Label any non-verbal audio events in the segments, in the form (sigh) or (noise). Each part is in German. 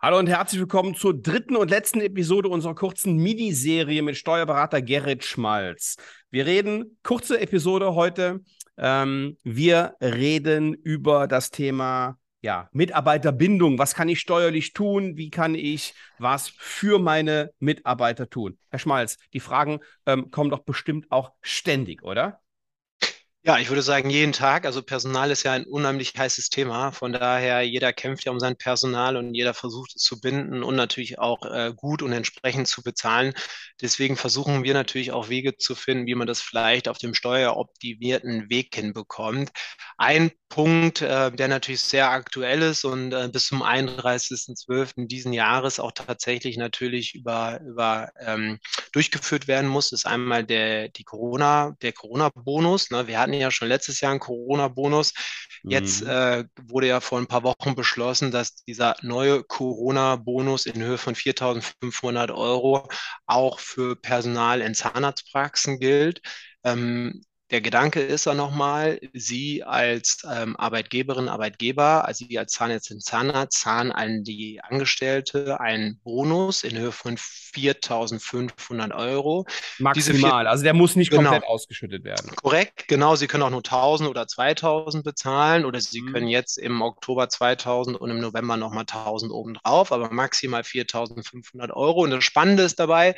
Hallo und herzlich willkommen zur dritten und letzten Episode unserer kurzen Miniserie mit Steuerberater Gerrit Schmalz. Wir reden, kurze Episode heute, ähm, wir reden über das Thema ja, Mitarbeiterbindung. Was kann ich steuerlich tun? Wie kann ich was für meine Mitarbeiter tun? Herr Schmalz, die Fragen ähm, kommen doch bestimmt auch ständig, oder? Ja, ich würde sagen, jeden Tag. Also Personal ist ja ein unheimlich heißes Thema. Von daher, jeder kämpft ja um sein Personal und jeder versucht es zu binden und natürlich auch äh, gut und entsprechend zu bezahlen. Deswegen versuchen wir natürlich auch Wege zu finden, wie man das vielleicht auf dem steueroptimierten Weg hinbekommt. Ein Punkt, äh, der natürlich sehr aktuell ist und äh, bis zum 31.12. diesen Jahres auch tatsächlich natürlich über, über ähm, durchgeführt werden muss, ist einmal der, die Corona, der Corona-Bonus. Ne? Wir hatten ja schon letztes Jahr einen Corona-Bonus. Jetzt mhm. äh, wurde ja vor ein paar Wochen beschlossen, dass dieser neue Corona-Bonus in Höhe von 4.500 Euro auch für Personal in Zahnarztpraxen gilt. Ähm, der Gedanke ist dann nochmal, Sie als ähm, Arbeitgeberin, Arbeitgeber, also Sie als Zahnärztin, Zahnarzt, zahlen an die Angestellte einen Bonus in Höhe von 4.500 Euro. Maximal, also der muss nicht genau, komplett ausgeschüttet werden. Korrekt, genau. Sie können auch nur 1.000 oder 2.000 bezahlen oder Sie mhm. können jetzt im Oktober 2.000 und im November nochmal 1.000 obendrauf, aber maximal 4.500 Euro. Und das Spannende ist dabei,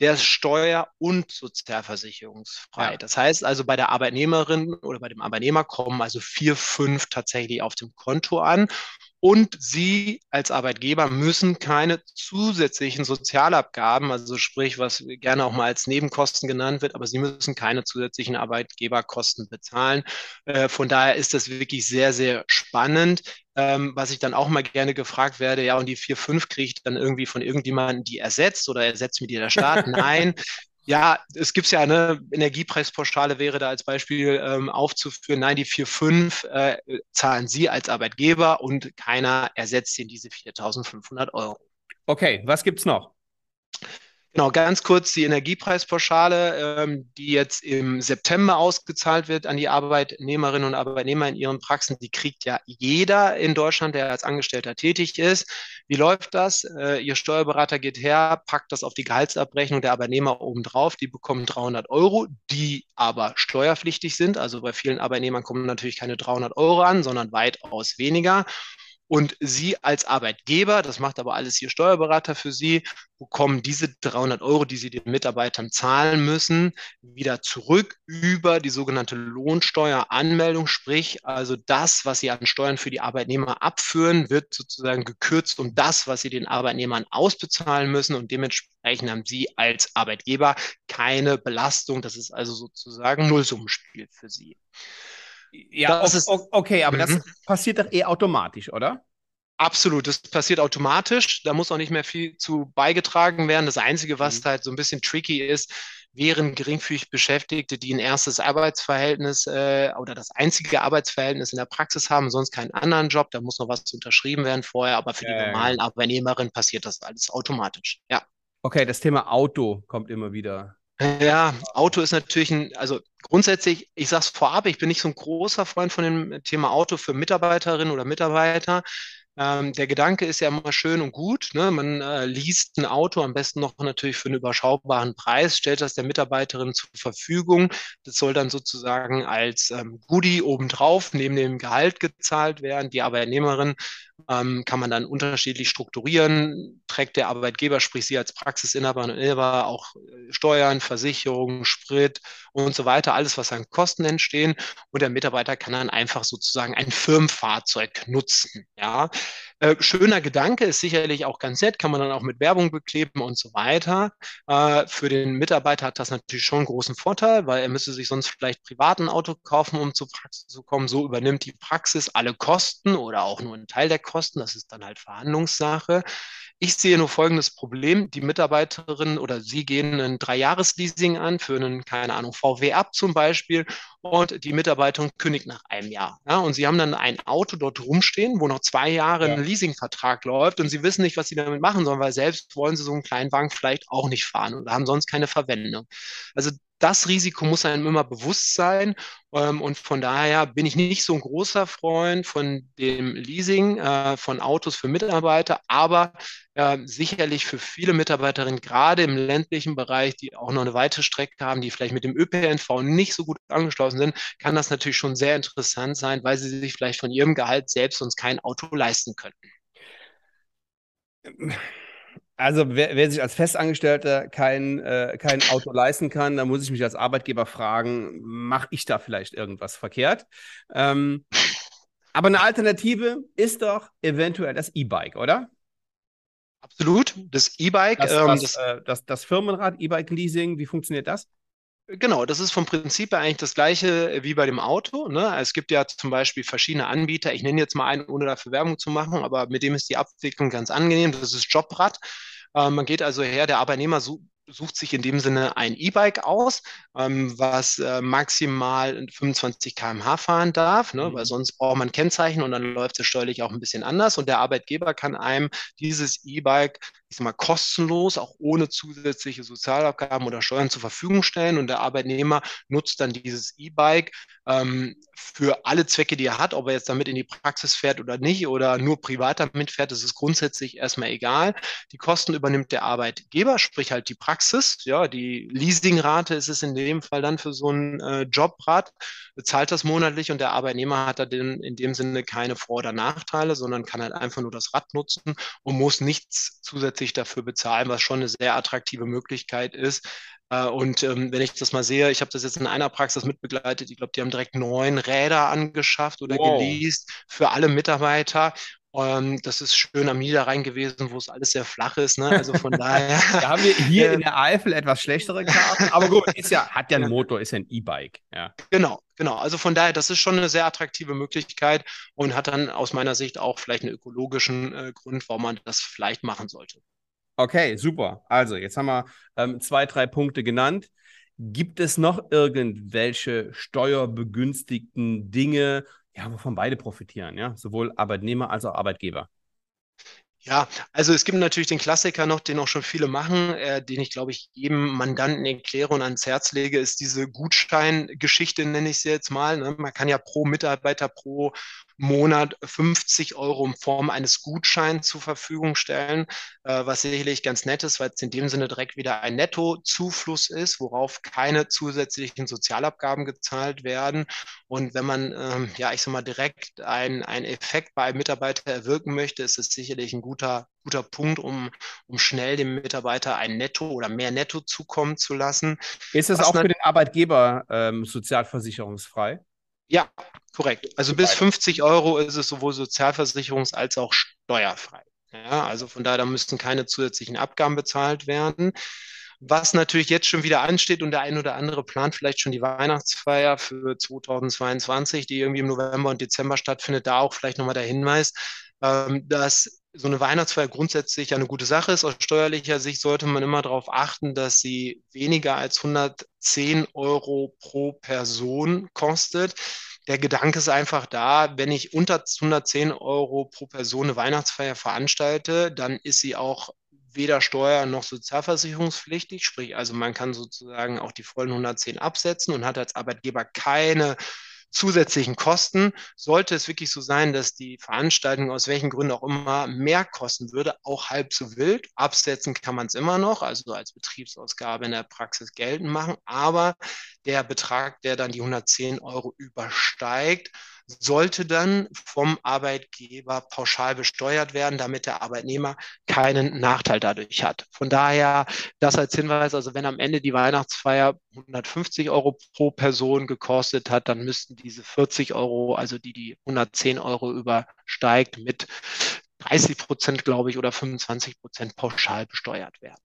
der ist steuer- und sozialversicherungsfrei. Ja. Das heißt also, bei der Arbeitnehmerin oder bei dem Arbeitnehmer kommen also vier, fünf tatsächlich auf dem Konto an. Und Sie als Arbeitgeber müssen keine zusätzlichen Sozialabgaben, also sprich, was gerne auch mal als Nebenkosten genannt wird, aber Sie müssen keine zusätzlichen Arbeitgeberkosten bezahlen. Äh, von daher ist das wirklich sehr, sehr spannend. Ähm, was ich dann auch mal gerne gefragt werde, ja, und die 4, 5 kriege ich dann irgendwie von irgendjemandem die ersetzt oder ersetzt mir die der Staat? (laughs) Nein, ja, es gibt ja eine Energiepreispauschale wäre da als Beispiel ähm, aufzuführen. Nein, die 4,5 äh, zahlen Sie als Arbeitgeber und keiner ersetzt Ihnen diese 4.500 Euro. Okay, was gibt es noch? Genau, ganz kurz die Energiepreispauschale, ähm, die jetzt im September ausgezahlt wird an die Arbeitnehmerinnen und Arbeitnehmer in ihren Praxen. Die kriegt ja jeder in Deutschland, der als Angestellter tätig ist. Wie läuft das? Äh, Ihr Steuerberater geht her, packt das auf die Gehaltsabrechnung der Arbeitnehmer obendrauf. Die bekommen 300 Euro, die aber steuerpflichtig sind. Also bei vielen Arbeitnehmern kommen natürlich keine 300 Euro an, sondern weitaus weniger. Und Sie als Arbeitgeber, das macht aber alles Ihr Steuerberater für Sie, bekommen diese 300 Euro, die Sie den Mitarbeitern zahlen müssen, wieder zurück über die sogenannte Lohnsteueranmeldung. Sprich, also das, was Sie an Steuern für die Arbeitnehmer abführen, wird sozusagen gekürzt um das, was Sie den Arbeitnehmern ausbezahlen müssen. Und dementsprechend haben Sie als Arbeitgeber keine Belastung. Das ist also sozusagen Nullsummenspiel für Sie. Ja, das ist, okay, aber das mhm. passiert doch eh automatisch, oder? Absolut, das passiert automatisch. Da muss auch nicht mehr viel zu beigetragen werden. Das Einzige, was mhm. halt so ein bisschen tricky ist, wären geringfügig Beschäftigte, die ein erstes Arbeitsverhältnis äh, oder das einzige Arbeitsverhältnis in der Praxis haben, sonst keinen anderen Job. Da muss noch was unterschrieben werden vorher, aber für äh. die normalen Arbeitnehmerinnen passiert das alles automatisch. Ja. Okay, das Thema Auto kommt immer wieder. Ja, Auto ist natürlich ein, also grundsätzlich, ich sage es vorab, ich bin nicht so ein großer Freund von dem Thema Auto für Mitarbeiterinnen oder Mitarbeiter. Ähm, der Gedanke ist ja immer schön und gut. Ne? Man äh, liest ein Auto, am besten noch natürlich für einen überschaubaren Preis, stellt das der Mitarbeiterin zur Verfügung. Das soll dann sozusagen als ähm, Goodie obendrauf neben dem Gehalt gezahlt werden. Die Arbeitnehmerin ähm, kann man dann unterschiedlich strukturieren. Trägt der Arbeitgeber, sprich Sie als Praxisinhaber und Inhaber, auch äh, Steuern, Versicherungen, Sprit und so weiter, alles, was an Kosten entstehen. Und der Mitarbeiter kann dann einfach sozusagen ein Firmenfahrzeug nutzen. Ja, äh, schöner Gedanke ist sicherlich auch ganz nett, kann man dann auch mit Werbung bekleben und so weiter. Äh, für den Mitarbeiter hat das natürlich schon einen großen Vorteil, weil er müsste sich sonst vielleicht privat ein Auto kaufen, um zur Praxis zu kommen. So übernimmt die Praxis alle Kosten oder auch nur einen Teil der Kosten. Das ist dann halt Verhandlungssache. Ich sehe nur folgendes Problem. Die Mitarbeiterin oder Sie gehen ein Dreijahresleasing an für einen, keine Ahnung, VW ab zum Beispiel und die Mitarbeiterin kündigt nach einem Jahr. Ja, und Sie haben dann ein Auto dort rumstehen, wo noch zwei Jahre ja. ein Leasingvertrag läuft und Sie wissen nicht, was Sie damit machen sollen, weil selbst wollen Sie so einen kleinen Wagen vielleicht auch nicht fahren und haben sonst keine Verwendung. Also das Risiko muss einem immer bewusst sein. Ähm, und von daher bin ich nicht so ein großer Freund von dem Leasing äh, von Autos für Mitarbeiter, aber äh, sicherlich für viele Mitarbeiterinnen, gerade im ländlichen Bereich, die auch noch eine weite Strecke haben, die vielleicht mit dem ÖPNV nicht so gut angeschlossen sind, kann das natürlich schon sehr interessant sein, weil sie sich vielleicht von ihrem Gehalt selbst sonst kein Auto leisten könnten. Also wer, wer, sich als Festangestellter kein, äh, kein Auto leisten kann, dann muss ich mich als Arbeitgeber fragen, mache ich da vielleicht irgendwas verkehrt? Ähm, aber eine Alternative ist doch eventuell das E-Bike, oder? Absolut. Das E-Bike. Das, ähm, das, das, äh, das, das Firmenrad, E-Bike-Leasing, wie funktioniert das? Genau, das ist vom Prinzip her eigentlich das gleiche wie bei dem Auto. Ne? Es gibt ja zum Beispiel verschiedene Anbieter. Ich nenne jetzt mal einen, ohne dafür Werbung zu machen, aber mit dem ist die Abwicklung ganz angenehm. Das ist Jobrad. Ähm, man geht also her, der Arbeitnehmer sucht sich in dem Sinne ein E-Bike aus, ähm, was äh, maximal 25 km/h fahren darf, ne? Mhm. weil sonst braucht man Kennzeichen und dann läuft es steuerlich auch ein bisschen anders. Und der Arbeitgeber kann einem dieses E-Bike, ich sag mal, kostenlos, auch ohne zusätzliche Sozialabgaben oder Steuern zur Verfügung stellen. Und der Arbeitnehmer nutzt dann dieses E-Bike ähm, für alle Zwecke, die er hat, ob er jetzt damit in die Praxis fährt oder nicht oder nur privat damit fährt, das ist grundsätzlich erstmal egal. Die Kosten übernimmt der Arbeitgeber, sprich halt die Praxis. Ja, die Leasingrate ist es in dem Fall dann für so ein äh, Jobrad, bezahlt das monatlich und der Arbeitnehmer hat da den, in dem Sinne keine Vor- oder Nachteile, sondern kann halt einfach nur das Rad nutzen und muss nichts zusätzlich dafür bezahlen, was schon eine sehr attraktive Möglichkeit ist, äh, und ähm, wenn ich das mal sehe, ich habe das jetzt in einer Praxis mitbegleitet, ich glaube, die haben direkt neun Räder angeschafft oder wow. geleast für alle Mitarbeiter. Ähm, das ist schön am Niederrhein gewesen, wo es alles sehr flach ist. Ne? Also von (laughs) daher. da haben wir hier (laughs) in der Eifel etwas schlechtere Karten. Aber gut, ist ja, hat ja (laughs) einen Motor, ist ja ein E-Bike. Ja. Genau, genau. Also von daher, das ist schon eine sehr attraktive Möglichkeit und hat dann aus meiner Sicht auch vielleicht einen ökologischen äh, Grund, warum man das vielleicht machen sollte. Okay, super. Also, jetzt haben wir ähm, zwei, drei Punkte genannt. Gibt es noch irgendwelche steuerbegünstigten Dinge, ja, wovon beide profitieren, ja? Sowohl Arbeitnehmer als auch Arbeitgeber? Ja, also es gibt natürlich den Klassiker noch, den auch schon viele machen, äh, den ich, glaube ich, jedem Mandanten erkläre und ans Herz lege, ist diese Gutscheingeschichte, nenne ich sie jetzt mal. Ne? Man kann ja pro Mitarbeiter pro Monat 50 Euro in Form eines Gutscheins zur Verfügung stellen, äh, was sicherlich ganz nett ist, weil es in dem Sinne direkt wieder ein Nettozufluss ist, worauf keine zusätzlichen Sozialabgaben gezahlt werden. Und wenn man, ähm, ja, ich sag mal, direkt einen Effekt bei einem Mitarbeiter erwirken möchte, ist es sicherlich ein guter, guter Punkt, um, um schnell dem Mitarbeiter ein Netto oder mehr Netto zukommen zu lassen. Ist es auch für den Arbeitgeber ähm, sozialversicherungsfrei? Ja, korrekt. Also bis 50 Euro ist es sowohl sozialversicherungs- als auch steuerfrei. Ja, also von daher, da müssten keine zusätzlichen Abgaben bezahlt werden. Was natürlich jetzt schon wieder ansteht und der ein oder andere plant vielleicht schon die Weihnachtsfeier für 2022, die irgendwie im November und Dezember stattfindet, da auch vielleicht nochmal der Hinweis, ähm, dass so eine Weihnachtsfeier grundsätzlich eine gute Sache ist. Aus steuerlicher Sicht sollte man immer darauf achten, dass sie weniger als 110 Euro pro Person kostet. Der Gedanke ist einfach da, wenn ich unter 110 Euro pro Person eine Weihnachtsfeier veranstalte, dann ist sie auch weder steuer- noch sozialversicherungspflichtig. Sprich, also man kann sozusagen auch die vollen 110 absetzen und hat als Arbeitgeber keine zusätzlichen Kosten. Sollte es wirklich so sein, dass die Veranstaltung aus welchen Gründen auch immer mehr kosten würde, auch halb so wild. Absetzen kann man es immer noch, also als Betriebsausgabe in der Praxis geltend machen. Aber der Betrag, der dann die 110 Euro übersteigt, sollte dann vom Arbeitgeber pauschal besteuert werden, damit der Arbeitnehmer keinen Nachteil dadurch hat. Von daher das als Hinweis, also wenn am Ende die Weihnachtsfeier 150 Euro pro Person gekostet hat, dann müssten diese 40 Euro, also die die 110 Euro übersteigt, mit 30 Prozent, glaube ich, oder 25 Prozent pauschal besteuert werden.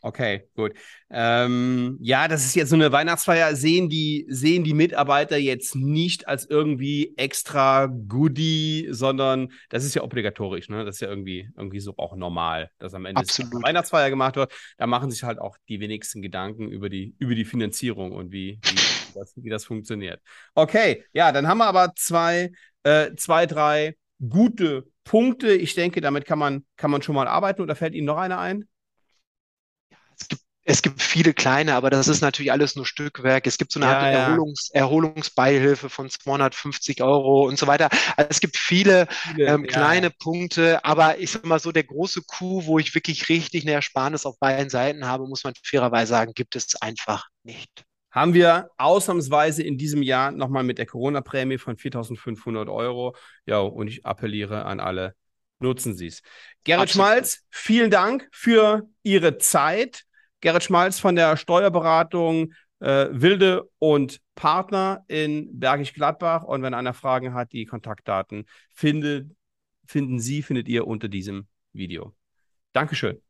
Okay, gut. Ähm, ja, das ist jetzt so eine Weihnachtsfeier. Sehen die, sehen die Mitarbeiter jetzt nicht als irgendwie extra Goodie, sondern das ist ja obligatorisch, ne? Das ist ja irgendwie, irgendwie so auch normal, dass am Ende eine Weihnachtsfeier gemacht wird. Da machen sich halt auch die wenigsten Gedanken über die, über die Finanzierung und wie, wie, wie, das, wie das funktioniert. Okay, ja, dann haben wir aber zwei, äh, zwei, drei gute Punkte. Ich denke, damit kann man, kann man schon mal arbeiten. Oder fällt Ihnen noch einer ein? Es gibt viele kleine, aber das ist natürlich alles nur Stückwerk. Es gibt so eine Ja, Art ja. Erholungs Erholungsbeihilfe von 250 Euro und so weiter. Also es gibt viele Viele, ähm, ja, kleine Punkte, aber ich sag mal so, der große Coup, wo ich wirklich richtig eine Ersparnis auf beiden Seiten habe, muss man fairerweise sagen, gibt es einfach nicht. haben wir ausnahmsweise in diesem Jahr nochmal mit der Corona-Prämie von 4.500 Euro. Ja, und ich appelliere an alle, nutzen Sie es. Gerrit. Schmalz, vielen Dank für Ihre Zeit. Gerrit Schmalz von der Steuerberatung äh, Wilde und Partner in Bergisch Gladbach. Und wenn einer Fragen hat, die Kontaktdaten findet, finden Sie, findet ihr unter diesem Video. Dankeschön.